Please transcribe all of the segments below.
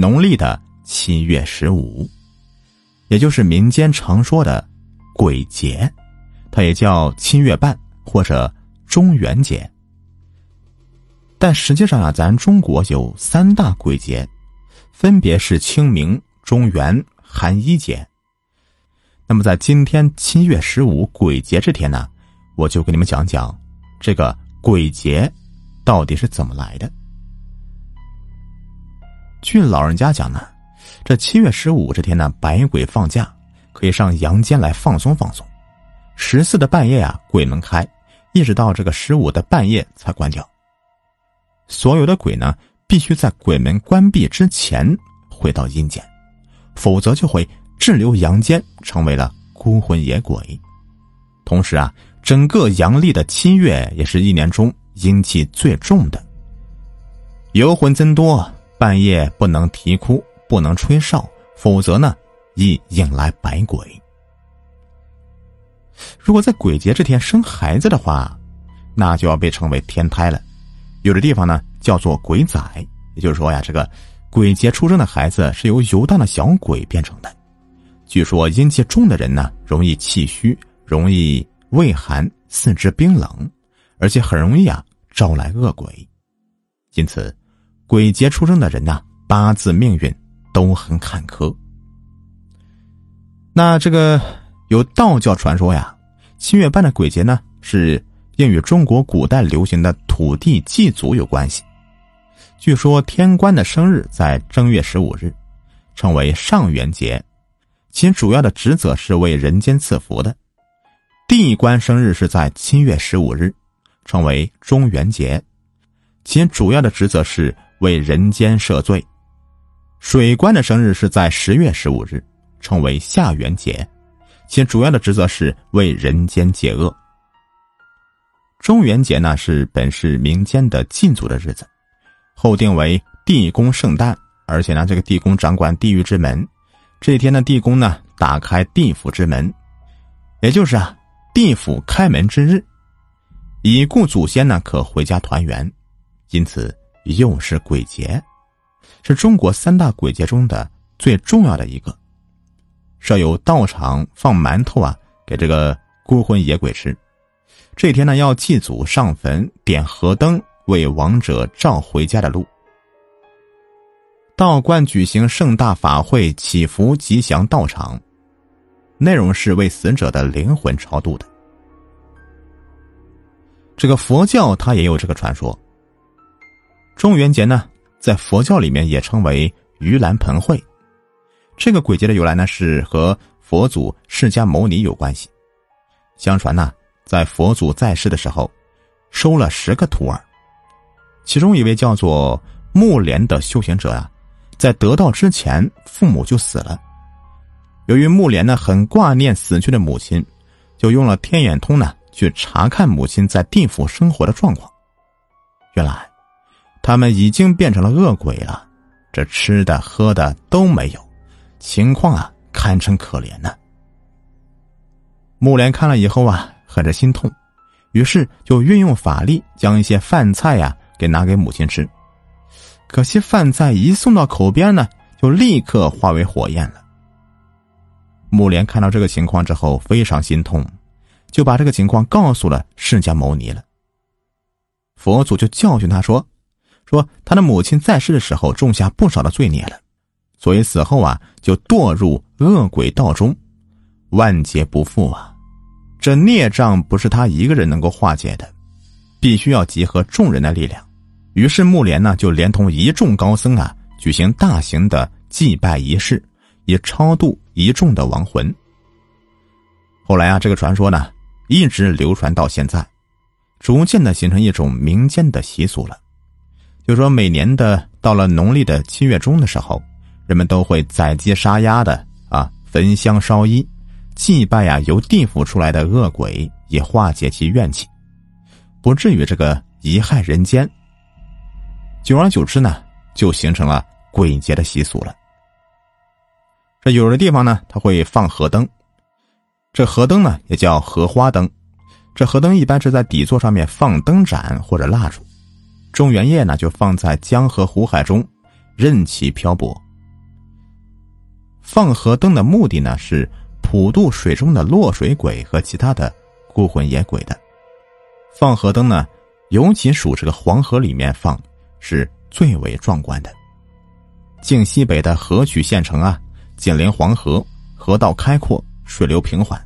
农历的七月十五，也就是民间常说的鬼节，它也叫七月半或者中元节。但实际上啊，咱中国有三大鬼节，分别是清明、中元、寒衣节。那么在今天七月十五鬼节这天呢，我就给你们讲讲这个鬼节到底是怎么来的。据老人家讲呢，这七月十五这天呢，百鬼放假，可以上阳间来放松放松。十四的半夜啊，鬼门开，一直到这个十五的半夜才关掉。所有的鬼呢，必须在鬼门关闭之前回到阴间，否则就会滞留阳间，成为了孤魂野鬼。同时啊，整个阳历的七月也是一年中阴气最重的，游魂增多。半夜不能啼哭，不能吹哨，否则呢，易引来百鬼。如果在鬼节这天生孩子的话，那就要被称为天胎了。有的地方呢叫做鬼仔，也就是说呀，这个鬼节出生的孩子是由游荡的小鬼变成的。据说阴气重的人呢，容易气虚，容易畏寒，四肢冰冷，而且很容易啊招来恶鬼，因此。鬼节出生的人呐，八字命运都很坎坷。那这个有道教传说呀，七月半的鬼节呢，是应与中国古代流行的土地祭祖有关系。据说天官的生日在正月十五日，称为上元节，其主要的职责是为人间赐福的；地官生日是在七月十五日，称为中元节，其主要的职责是。为人间赦罪，水官的生日是在十月十五日，称为下元节，其主要的职责是为人间解厄。中元节呢是本市民间的祭祖的日子，后定为地宫圣诞，而且呢这个地宫掌管地狱之门，这一天的地宫呢打开地府之门，也就是啊地府开门之日，已故祖先呢可回家团圆，因此。又是鬼节，是中国三大鬼节中的最重要的一个。设有道场放馒头啊，给这个孤魂野鬼吃。这天呢，要祭祖、上坟、点河灯，为亡者照回家的路。道观举行盛大法会，祈福吉祥。道场内容是为死者的灵魂超度的。这个佛教它也有这个传说。中元节呢，在佛教里面也称为盂兰盆会。这个鬼节的由来呢，是和佛祖释迦牟尼有关系。相传呢，在佛祖在世的时候，收了十个徒儿，其中一位叫做木莲的修行者啊，在得道之前，父母就死了。由于木莲呢很挂念死去的母亲，就用了天眼通呢去查看母亲在地府生活的状况。原来。他们已经变成了恶鬼了，这吃的喝的都没有，情况啊堪称可怜呢。木莲看了以后啊，很是心痛，于是就运用法力将一些饭菜呀给拿给母亲吃。可惜饭菜一送到口边呢，就立刻化为火焰了。木莲看到这个情况之后非常心痛，就把这个情况告诉了释迦牟尼了。佛祖就教训他说。说他的母亲在世的时候种下不少的罪孽了，所以死后啊就堕入恶鬼道中，万劫不复啊！这孽障不是他一个人能够化解的，必须要集合众人的力量。于是木莲呢就连同一众高僧啊举行大型的祭拜仪式，以超度一众的亡魂。后来啊这个传说呢一直流传到现在，逐渐的形成一种民间的习俗了。就说每年的到了农历的七月中的时候，人们都会宰鸡杀鸭的啊，焚香烧衣，祭拜呀由地府出来的恶鬼，以化解其怨气，不至于这个贻害人间。久而久之呢，就形成了鬼节的习俗了。这有的地方呢，它会放河灯，这河灯呢也叫荷花灯，这河灯一般是在底座上面放灯盏或者蜡烛。中元夜呢，就放在江河湖海中，任其漂泊，放河灯的目的呢是普渡水中的落水鬼和其他的孤魂野鬼的。放河灯呢，尤其属这个黄河里面放，是最为壮观的。晋西北的河曲县城啊，紧邻黄河，河道开阔，水流平缓。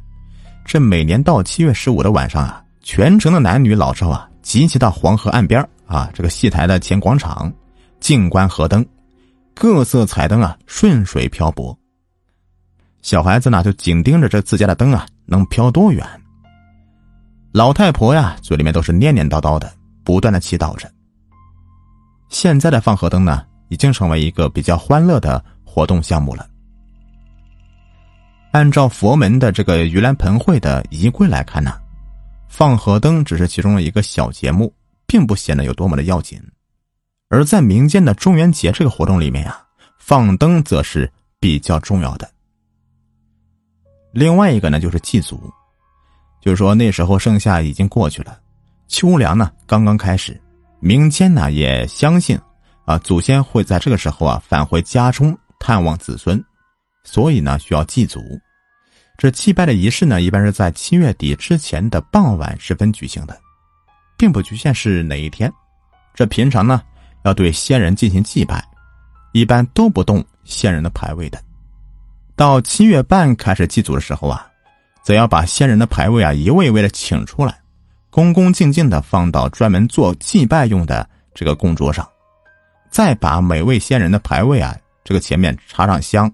这每年到七月十五的晚上啊，全城的男女老少啊，集齐到黄河岸边啊，这个戏台的前广场，静观河灯，各色彩灯啊，顺水漂泊。小孩子呢，就紧盯着这自家的灯啊，能飘多远。老太婆呀，嘴里面都是念念叨叨的，不断的祈祷着。现在的放河灯呢，已经成为一个比较欢乐的活动项目了。按照佛门的这个盂兰盆会的仪规来看呢，放河灯只是其中的一个小节目，并不显得有多么的要紧。而在民间的中元节这个活动里面呀，放灯则是比较重要的。另外一个呢，就是祭祖。就是说，那时候盛夏已经过去了，秋凉呢刚刚开始，民间呢也相信，啊祖先会在这个时候啊返回家中探望子孙，所以呢需要祭祖。这祭拜的仪式呢，一般是在七月底之前的傍晚时分举行的，并不局限是哪一天。这平常呢要对先人进行祭拜，一般都不动先人的牌位的。到七月半开始祭祖的时候啊。则要把先人的牌位啊一位一位的请出来，恭恭敬敬的放到专门做祭拜用的这个供桌上，再把每位先人的牌位啊这个前面插上香。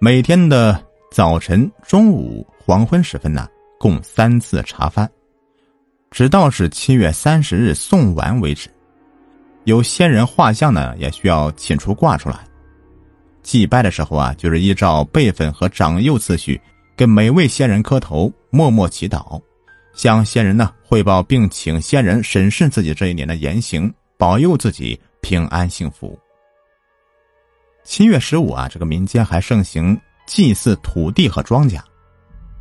每天的早晨、中午、黄昏时分呢，共三次茶饭，直到是七月三十日送完为止。有先人画像呢，也需要请出挂出来。祭拜的时候啊，就是依照辈分和长幼次序。跟每位先人磕头，默默祈祷，向先人呢汇报，并请先人审视自己这一年的言行，保佑自己平安幸福。七月十五啊，这个民间还盛行祭祀土地和庄稼，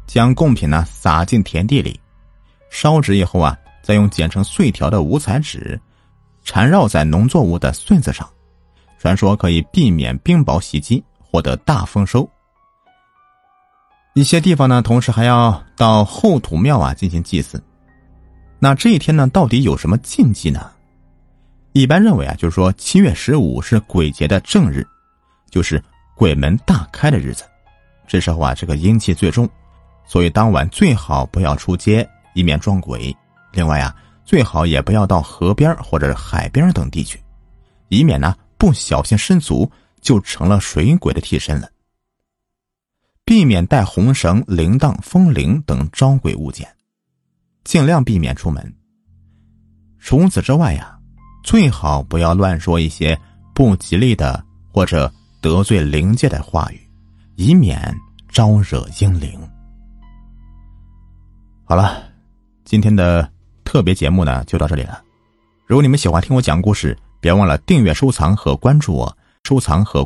将贡品呢撒进田地里，烧纸以后啊，再用剪成碎条的五彩纸缠绕在农作物的穗子上，传说可以避免冰雹袭击，获得大丰收。一些地方呢，同时还要到后土庙啊进行祭祀。那这一天呢，到底有什么禁忌呢？一般认为啊，就是说七月十五是鬼节的正日，就是鬼门大开的日子。这时候啊，这个阴气最重，所以当晚最好不要出街，以免撞鬼。另外啊，最好也不要到河边或者海边等地去，以免呢不小心失足就成了水鬼的替身了。避免带红绳、铃铛、风铃等招鬼物件，尽量避免出门。除此之外呀，最好不要乱说一些不吉利的或者得罪灵界的话语，以免招惹阴灵。好了，今天的特别节目呢就到这里了。如果你们喜欢听我讲故事，别忘了订阅、收藏和关注我，收藏和。